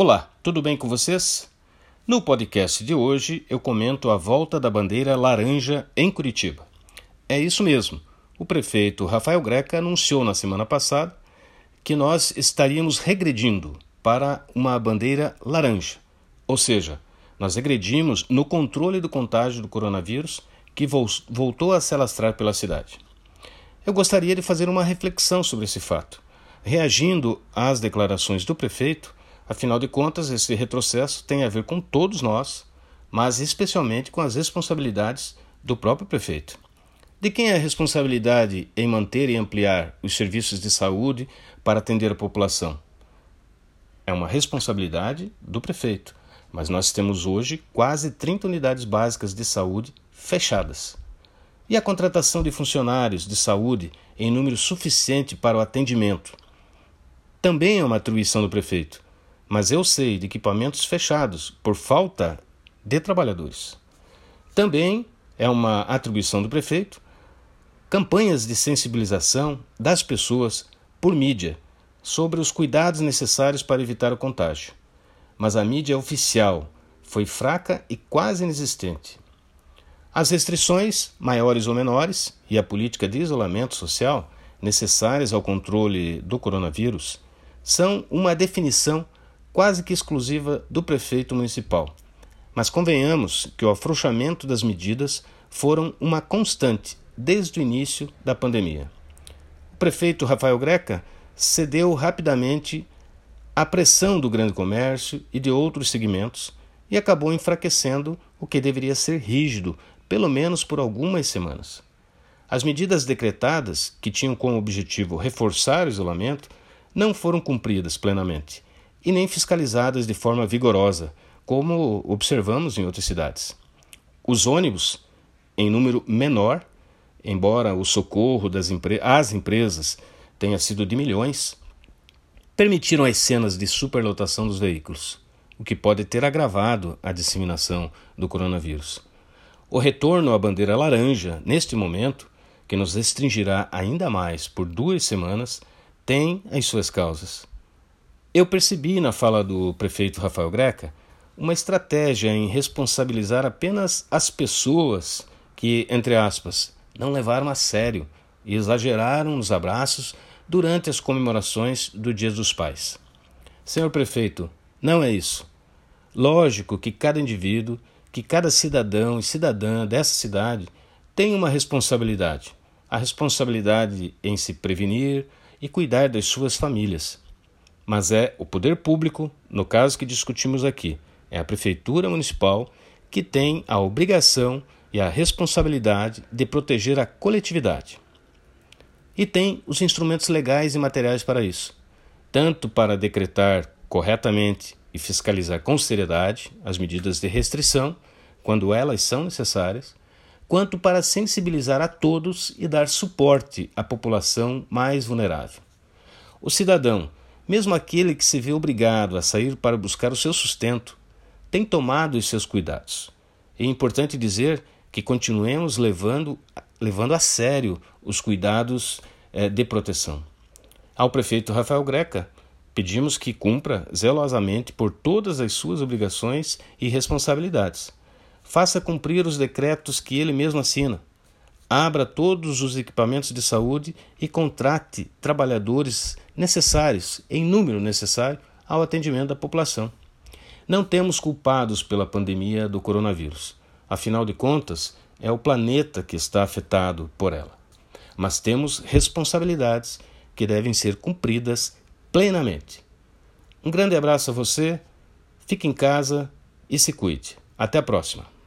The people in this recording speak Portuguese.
Olá, tudo bem com vocês? No podcast de hoje eu comento a volta da bandeira laranja em Curitiba. É isso mesmo. O prefeito Rafael Greca anunciou na semana passada que nós estaríamos regredindo para uma bandeira laranja. Ou seja, nós regredimos no controle do contágio do coronavírus que voltou a se alastrar pela cidade. Eu gostaria de fazer uma reflexão sobre esse fato, reagindo às declarações do prefeito Afinal de contas, esse retrocesso tem a ver com todos nós, mas especialmente com as responsabilidades do próprio prefeito. De quem é a responsabilidade em manter e ampliar os serviços de saúde para atender a população? É uma responsabilidade do prefeito, mas nós temos hoje quase 30 unidades básicas de saúde fechadas. E a contratação de funcionários de saúde em número suficiente para o atendimento? Também é uma atribuição do prefeito mas eu sei de equipamentos fechados por falta de trabalhadores. Também é uma atribuição do prefeito campanhas de sensibilização das pessoas por mídia sobre os cuidados necessários para evitar o contágio. Mas a mídia oficial foi fraca e quase inexistente. As restrições, maiores ou menores, e a política de isolamento social necessárias ao controle do coronavírus são uma definição quase que exclusiva do prefeito municipal. Mas convenhamos que o afrouxamento das medidas foram uma constante desde o início da pandemia. O prefeito Rafael Greca cedeu rapidamente à pressão do grande comércio e de outros segmentos e acabou enfraquecendo o que deveria ser rígido, pelo menos por algumas semanas. As medidas decretadas, que tinham como objetivo reforçar o isolamento, não foram cumpridas plenamente e nem fiscalizadas de forma vigorosa, como observamos em outras cidades. Os ônibus, em número menor, embora o socorro das empre às empresas tenha sido de milhões, permitiram as cenas de superlotação dos veículos, o que pode ter agravado a disseminação do coronavírus. O retorno à bandeira laranja, neste momento, que nos restringirá ainda mais por duas semanas, tem as suas causas. Eu percebi na fala do prefeito Rafael Greca uma estratégia em responsabilizar apenas as pessoas que, entre aspas, não levaram a sério e exageraram nos abraços durante as comemorações do Dia dos Pais. Senhor prefeito, não é isso. Lógico que cada indivíduo, que cada cidadão e cidadã dessa cidade tem uma responsabilidade. A responsabilidade em se prevenir e cuidar das suas famílias mas é o poder público, no caso que discutimos aqui, é a Prefeitura Municipal, que tem a obrigação e a responsabilidade de proteger a coletividade. E tem os instrumentos legais e materiais para isso, tanto para decretar corretamente e fiscalizar com seriedade as medidas de restrição, quando elas são necessárias, quanto para sensibilizar a todos e dar suporte à população mais vulnerável. O cidadão mesmo aquele que se vê obrigado a sair para buscar o seu sustento tem tomado os seus cuidados. É importante dizer que continuemos levando, levando a sério os cuidados eh, de proteção. Ao prefeito Rafael Greca, pedimos que cumpra zelosamente por todas as suas obrigações e responsabilidades. Faça cumprir os decretos que ele mesmo assina. Abra todos os equipamentos de saúde e contrate trabalhadores necessários, em número necessário, ao atendimento da população. Não temos culpados pela pandemia do coronavírus. Afinal de contas, é o planeta que está afetado por ela. Mas temos responsabilidades que devem ser cumpridas plenamente. Um grande abraço a você, fique em casa e se cuide. Até a próxima.